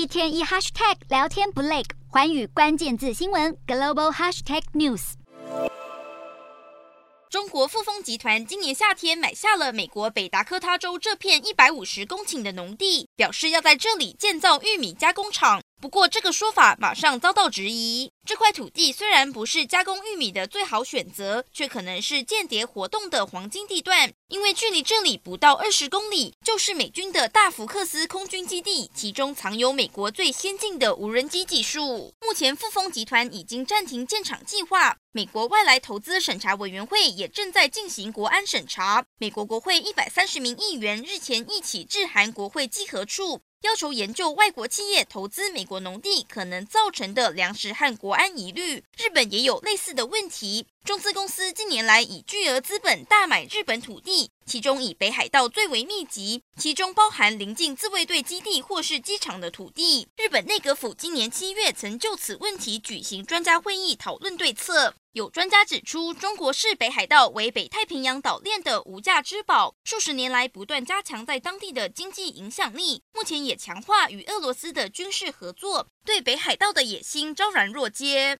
一天一 hashtag 聊天不累，环宇关键字新闻 global hashtag news。中国富丰集团今年夏天买下了美国北达科他州这片一百五十公顷的农地，表示要在这里建造玉米加工厂。不过，这个说法马上遭到质疑。这块土地虽然不是加工玉米的最好选择，却可能是间谍活动的黄金地段，因为距离这里不到二十公里，就是美军的大福克斯空军基地，其中藏有美国最先进的无人机技术。目前，富丰集团已经暂停建厂计划，美国外来投资审查委员会也正在进行国安审查。美国国会一百三十名议员日前一起致函国会稽核处。要求研究外国企业投资美国农地可能造成的粮食和国安疑虑。日本也有类似的问题。中资公司近年来以巨额资本大买日本土地，其中以北海道最为密集，其中包含临近自卫队基地或是机场的土地。日本内阁府今年七月曾就此问题举行专家会议讨论对策。有专家指出，中国视北海道为北太平洋岛链的无价之宝，数十年来不断加强在当地的经济影响力，目前也强化与俄罗斯的军事合作，对北海道的野心昭然若揭。